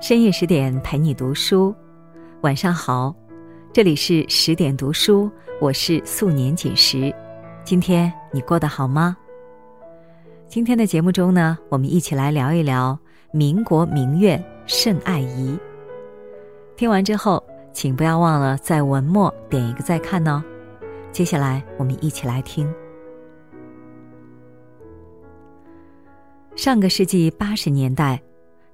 深夜十点陪你读书，晚上好，这里是十点读书，我是素年锦时。今天你过得好吗？今天的节目中呢，我们一起来聊一聊民国名媛盛爱仪。听完之后，请不要忘了在文末点一个再看哦。接下来我们一起来听。上个世纪八十年代。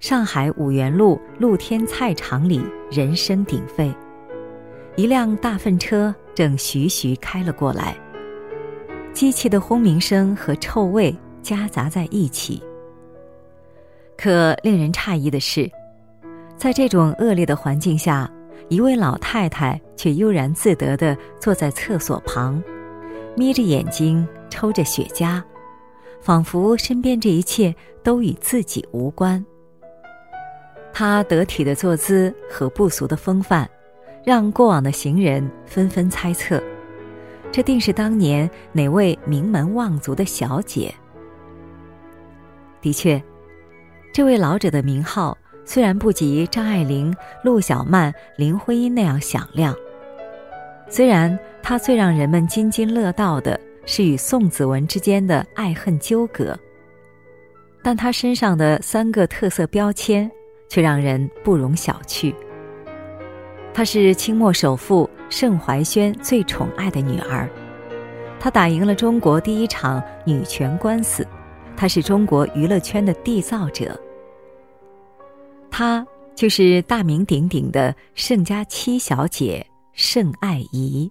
上海五原路露天菜场里人声鼎沸，一辆大粪车正徐徐开了过来。机器的轰鸣声和臭味夹杂在一起。可令人诧异的是，在这种恶劣的环境下，一位老太太却悠然自得地坐在厕所旁，眯着眼睛抽着雪茄，仿佛身边这一切都与自己无关。他得体的坐姿和不俗的风范，让过往的行人纷纷猜测，这定是当年哪位名门望族的小姐。的确，这位老者的名号虽然不及张爱玲、陆小曼、林徽因那样响亮，虽然他最让人们津津乐道的是与宋子文之间的爱恨纠葛，但他身上的三个特色标签。却让人不容小觑。她是清末首富盛怀轩最宠爱的女儿，她打赢了中国第一场女权官司，她是中国娱乐圈的缔造者。她就是大名鼎鼎的盛家七小姐盛爱仪。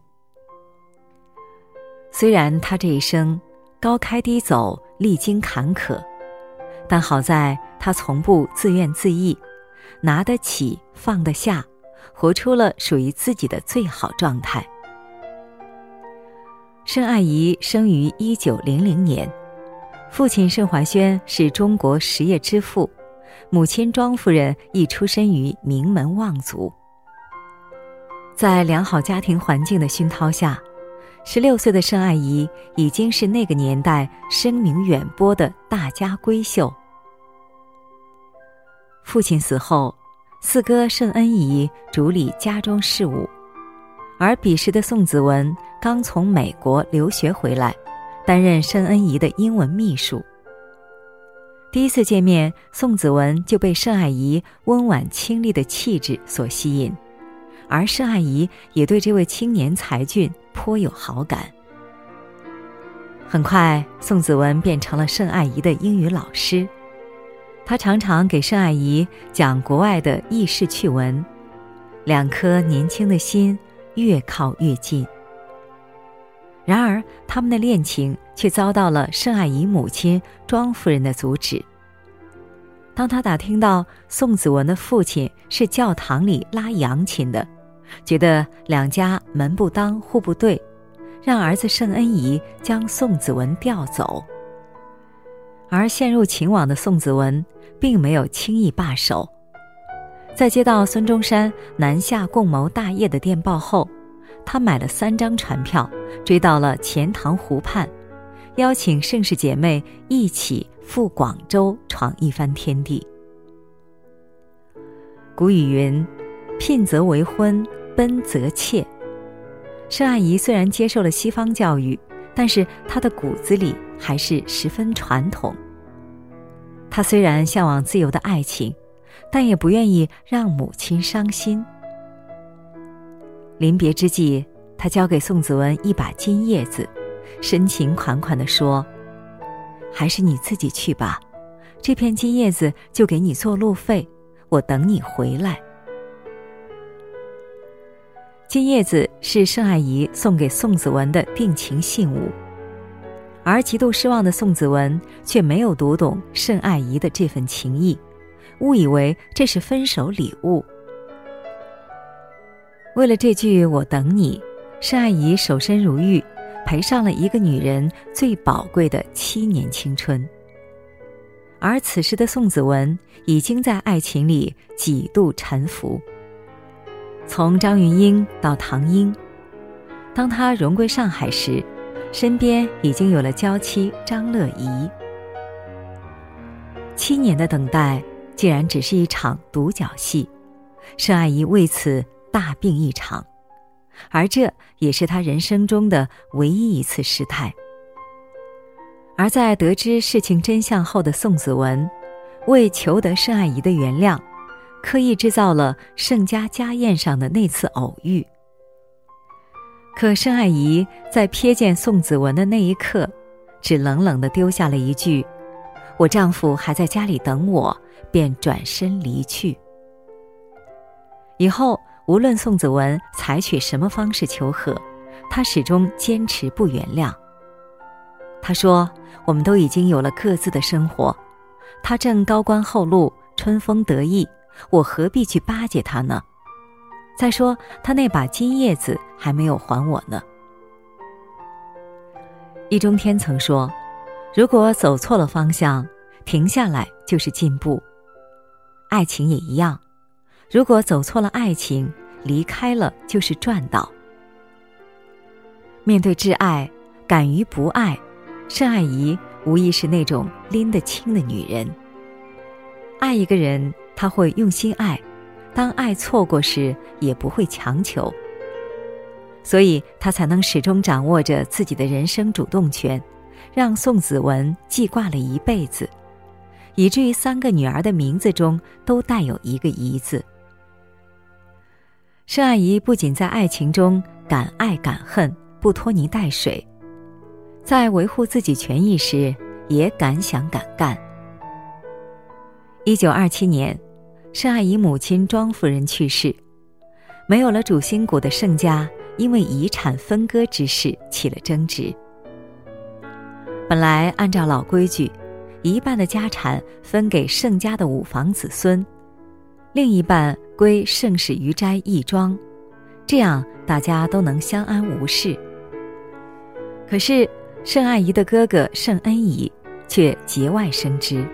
虽然她这一生高开低走，历经坎坷，但好在他从不自怨自艾。拿得起，放得下，活出了属于自己的最好状态。盛爱仪生于一九零零年，父亲盛怀轩是中国实业之父，母亲庄夫人亦出身于名门望族。在良好家庭环境的熏陶下，十六岁的盛爱仪已经是那个年代声名远播的大家闺秀。父亲死后，四哥盛恩仪主理家中事务，而彼时的宋子文刚从美国留学回来，担任盛恩仪的英文秘书。第一次见面，宋子文就被盛爱仪温婉清丽的气质所吸引，而盛爱仪也对这位青年才俊颇有好感。很快，宋子文变成了盛爱仪的英语老师。他常常给盛爱仪讲国外的轶事趣闻，两颗年轻的心越靠越近。然而，他们的恋情却遭到了盛爱仪母亲庄夫人的阻止。当他打听到宋子文的父亲是教堂里拉扬琴的，觉得两家门不当户不对，让儿子盛恩仪将宋子文调走。而陷入情网的宋子文，并没有轻易罢手。在接到孙中山南下共谋大业的电报后，他买了三张船票，追到了钱塘湖畔，邀请盛世姐妹一起赴广州闯一番天地。古语云：“聘则为婚，奔则妾。”盛阿姨虽然接受了西方教育，但是她的骨子里还是十分传统。她虽然向往自由的爱情，但也不愿意让母亲伤心。临别之际，他交给宋子文一把金叶子，深情款款地说：“还是你自己去吧，这片金叶子就给你做路费，我等你回来。”金叶子是盛爱仪送给宋子文的定情信物。而极度失望的宋子文却没有读懂盛爱仪的这份情谊，误以为这是分手礼物。为了这句“我等你”，盛爱仪守身如玉，赔上了一个女人最宝贵的七年青春。而此时的宋子文已经在爱情里几度沉浮，从张云英到唐英，当他荣归上海时。身边已经有了娇妻张乐怡，七年的等待竟然只是一场独角戏，盛爱怡为此大病一场，而这也是他人生中的唯一一次失态。而在得知事情真相后的宋子文，为求得盛爱仪的原谅，刻意制造了盛家家宴上的那次偶遇。可盛爱仪在瞥见宋子文的那一刻，只冷冷地丢下了一句：“我丈夫还在家里等我。”便转身离去。以后无论宋子文采取什么方式求和，他始终坚持不原谅。他说：“我们都已经有了各自的生活，他正高官厚禄、春风得意，我何必去巴结他呢？再说他那把金叶子还没有还我呢。”易中天曾说：“如果走错了方向，停下来就是进步。”爱情也一样，如果走错了爱情，离开了就是赚到。面对挚爱，敢于不爱，盛爱仪无疑是那种拎得清的女人。爱一个人，她会用心爱，当爱错过时，也不会强求。所以她才能始终掌握着自己的人生主动权，让宋子文记挂了一辈子。以至于三个女儿的名字中都带有一个“仪”字。盛爱仪不仅在爱情中敢爱敢恨、不拖泥带水，在维护自己权益时也敢想敢干。一九二七年，盛爱仪母亲庄夫人去世，没有了主心骨的盛家因为遗产分割之事起了争执。本来按照老规矩。一半的家产分给盛家的五房子孙，另一半归盛氏余斋义庄，这样大家都能相安无事。可是盛爱仪的哥哥盛恩仪却节外生枝，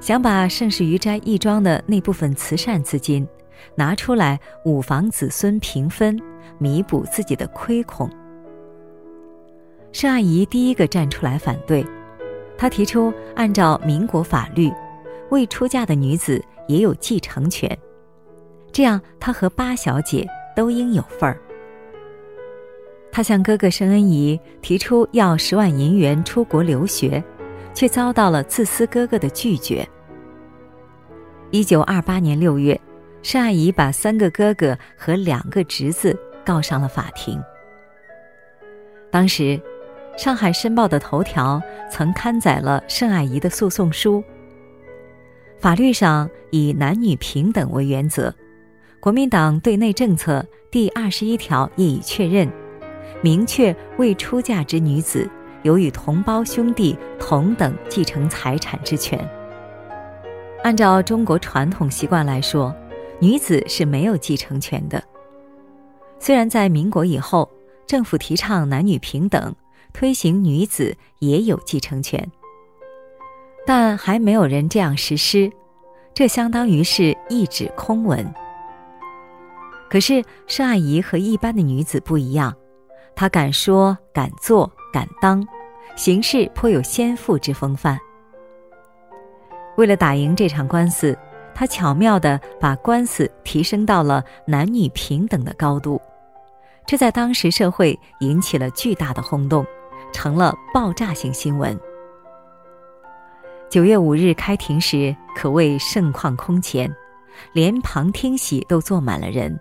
想把盛氏余斋义庄的那部分慈善资金拿出来五房子孙平分，弥补自己的亏空。盛爱仪第一个站出来反对。他提出，按照民国法律，未出嫁的女子也有继承权，这样他和八小姐都应有份儿。他向哥哥申恩仪提出要十万银元出国留学，却遭到了自私哥哥的拒绝。一九二八年六月，申爱仪把三个哥哥和两个侄子告上了法庭。当时。上海申报的头条曾刊载了盛爱仪的诉讼书。法律上以男女平等为原则，国民党对内政策第二十一条亦已确认，明确未出嫁之女子有与同胞兄弟同等继承财产之权。按照中国传统习惯来说，女子是没有继承权的。虽然在民国以后，政府提倡男女平等。推行女子也有继承权，但还没有人这样实施，这相当于是一纸空文。可是盛爱仪和一般的女子不一样，她敢说敢做敢当，行事颇有先妇之风范。为了打赢这场官司，她巧妙地把官司提升到了男女平等的高度，这在当时社会引起了巨大的轰动。成了爆炸性新闻。九月五日开庭时，可谓盛况空前，连旁听席都坐满了人。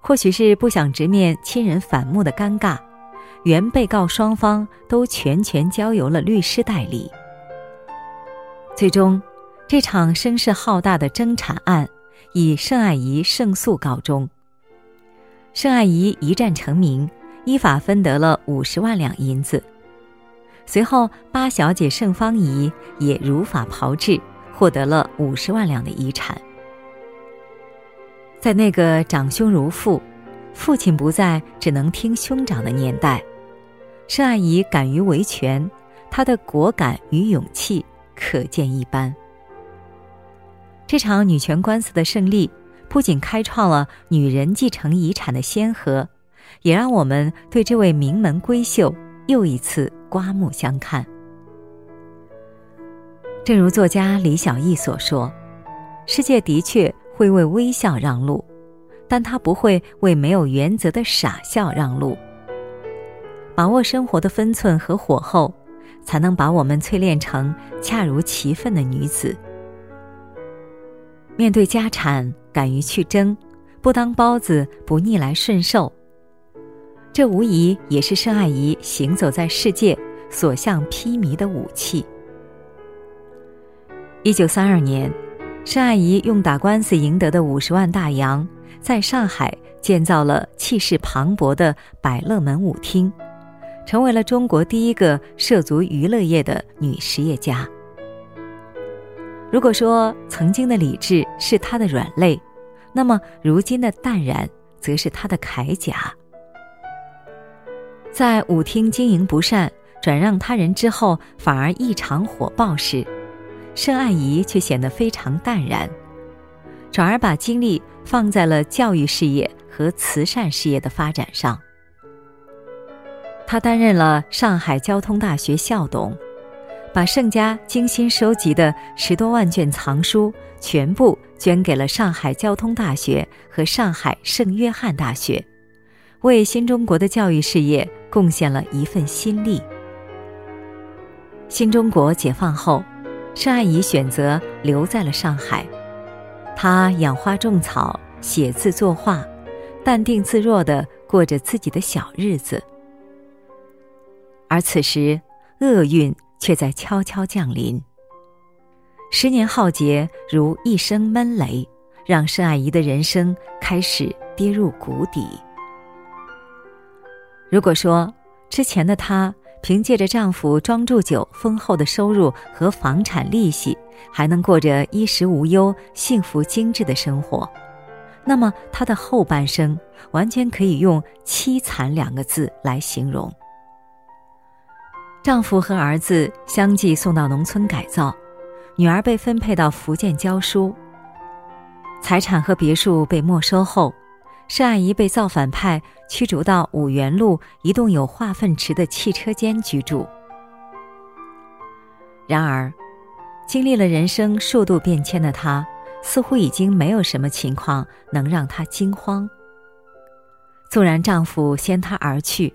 或许是不想直面亲人反目的尴尬，原被告双方都全权交由了律师代理。最终，这场声势浩大的争产案以盛爱仪胜诉告终。盛爱仪一战成名。依法分得了五十万两银子，随后八小姐盛芳仪也如法炮制，获得了五十万两的遗产。在那个长兄如父、父亲不在只能听兄长的年代，盛阿姨敢于维权，她的果敢与勇气可见一斑。这场女权官司的胜利，不仅开创了女人继承遗产的先河。也让我们对这位名门闺秀又一次刮目相看。正如作家李小艺所说：“世界的确会为微笑让路，但他不会为没有原则的傻笑让路。”把握生活的分寸和火候，才能把我们淬炼成恰如其分的女子。面对家产，敢于去争，不当包子，不逆来顺受。这无疑也是盛爱仪行走在世界所向披靡的武器。一九三二年，盛爱仪用打官司赢得的五十万大洋，在上海建造了气势磅礴的百乐门舞厅。成为了中国第一个涉足娱乐业的女实业家。如果说曾经的理智是她的软肋，那么如今的淡然则是她的铠甲。在舞厅经营不善、转让他人之后，反而异常火爆时，盛爱仪却显得非常淡然，转而把精力放在了教育事业和慈善事业的发展上。他担任了上海交通大学校董，把盛家精心收集的十多万卷藏书全部捐给了上海交通大学和上海圣约翰大学，为新中国的教育事业贡献了一份心力。新中国解放后，盛爱仪选择留在了上海，她养花种草、写字作画，淡定自若地过着自己的小日子。而此时，厄运却在悄悄降临。十年浩劫如一声闷雷，让申爱仪的人生开始跌入谷底。如果说之前的她凭借着丈夫庄祝九丰厚的收入和房产利息，还能过着衣食无忧、幸福精致的生活，那么她的后半生完全可以用“凄惨”两个字来形容。丈夫和儿子相继送到农村改造，女儿被分配到福建教书。财产和别墅被没收后，盛阿姨被造反派驱逐到五原路一栋有化粪池的汽车间居住。然而，经历了人生数度变迁的她，似乎已经没有什么情况能让她惊慌。纵然丈夫先她而去。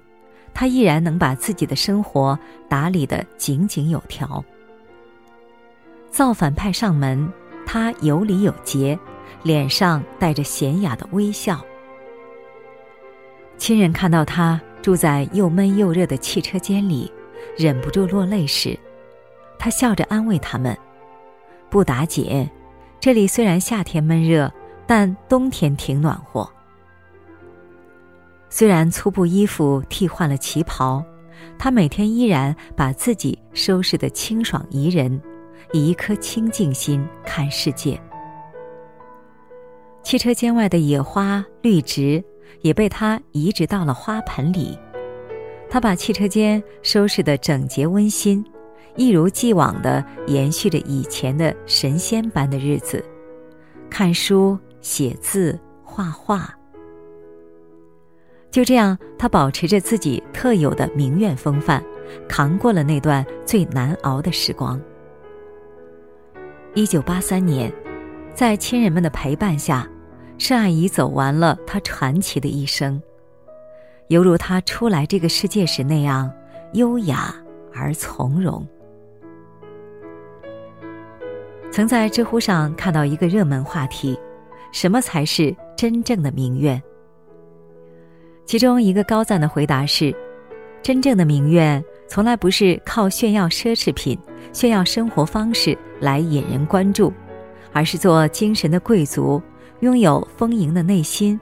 她依然能把自己的生活打理得井井有条。造反派上门，她有礼有节，脸上带着娴雅的微笑。亲人看到他住在又闷又热的汽车间里，忍不住落泪时，他笑着安慰他们：“不打紧，这里虽然夏天闷热，但冬天挺暖和。”虽然粗布衣服替换了旗袍，他每天依然把自己收拾得清爽宜人，以一颗清净心看世界。汽车间外的野花绿植也被他移植到了花盆里，他把汽车间收拾得整洁温馨，一如既往地延续着以前的神仙般的日子，看书、写字、画画。就这样，他保持着自己特有的名媛风范，扛过了那段最难熬的时光。一九八三年，在亲人们的陪伴下，盛爱仪走完了她传奇的一生，犹如她初来这个世界时那样优雅而从容。曾在知乎上看到一个热门话题：什么才是真正的名媛？其中一个高赞的回答是：真正的名媛从来不是靠炫耀奢侈品、炫耀生活方式来引人关注，而是做精神的贵族，拥有丰盈的内心。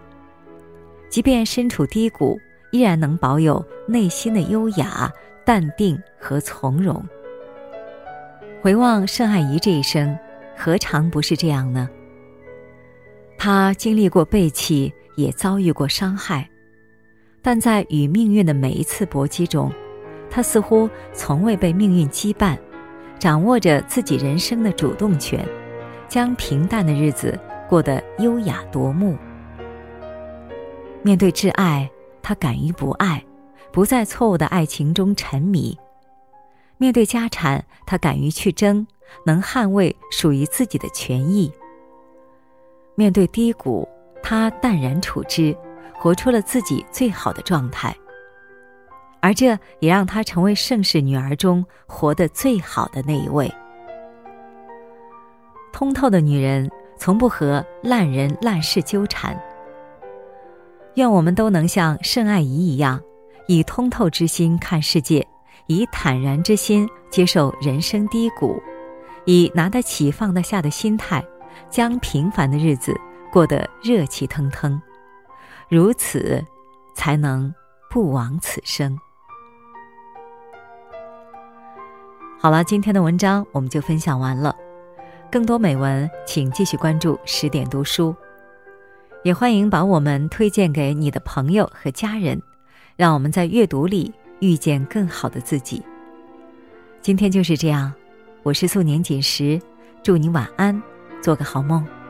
即便身处低谷，依然能保有内心的优雅、淡定和从容。回望盛爱仪这一生，何尝不是这样呢？她经历过背弃，也遭遇过伤害。但在与命运的每一次搏击中，他似乎从未被命运羁绊，掌握着自己人生的主动权，将平淡的日子过得优雅夺目。面对挚爱，他敢于不爱，不在错误的爱情中沉迷；面对家产，他敢于去争，能捍卫属于自己的权益；面对低谷，他淡然处之，活出了自己最好的状态。而这也让她成为盛世女儿中活得最好的那一位。通透的女人从不和烂人烂事纠缠。愿我们都能像盛爱仪一样，以通透之心看世界，以坦然之心接受人生低谷，以拿得起放得下的心态，将平凡的日子过得热气腾腾。如此，才能不枉此生。好了，今天的文章我们就分享完了。更多美文，请继续关注十点读书，也欢迎把我们推荐给你的朋友和家人，让我们在阅读里遇见更好的自己。今天就是这样，我是素年锦时，祝你晚安，做个好梦。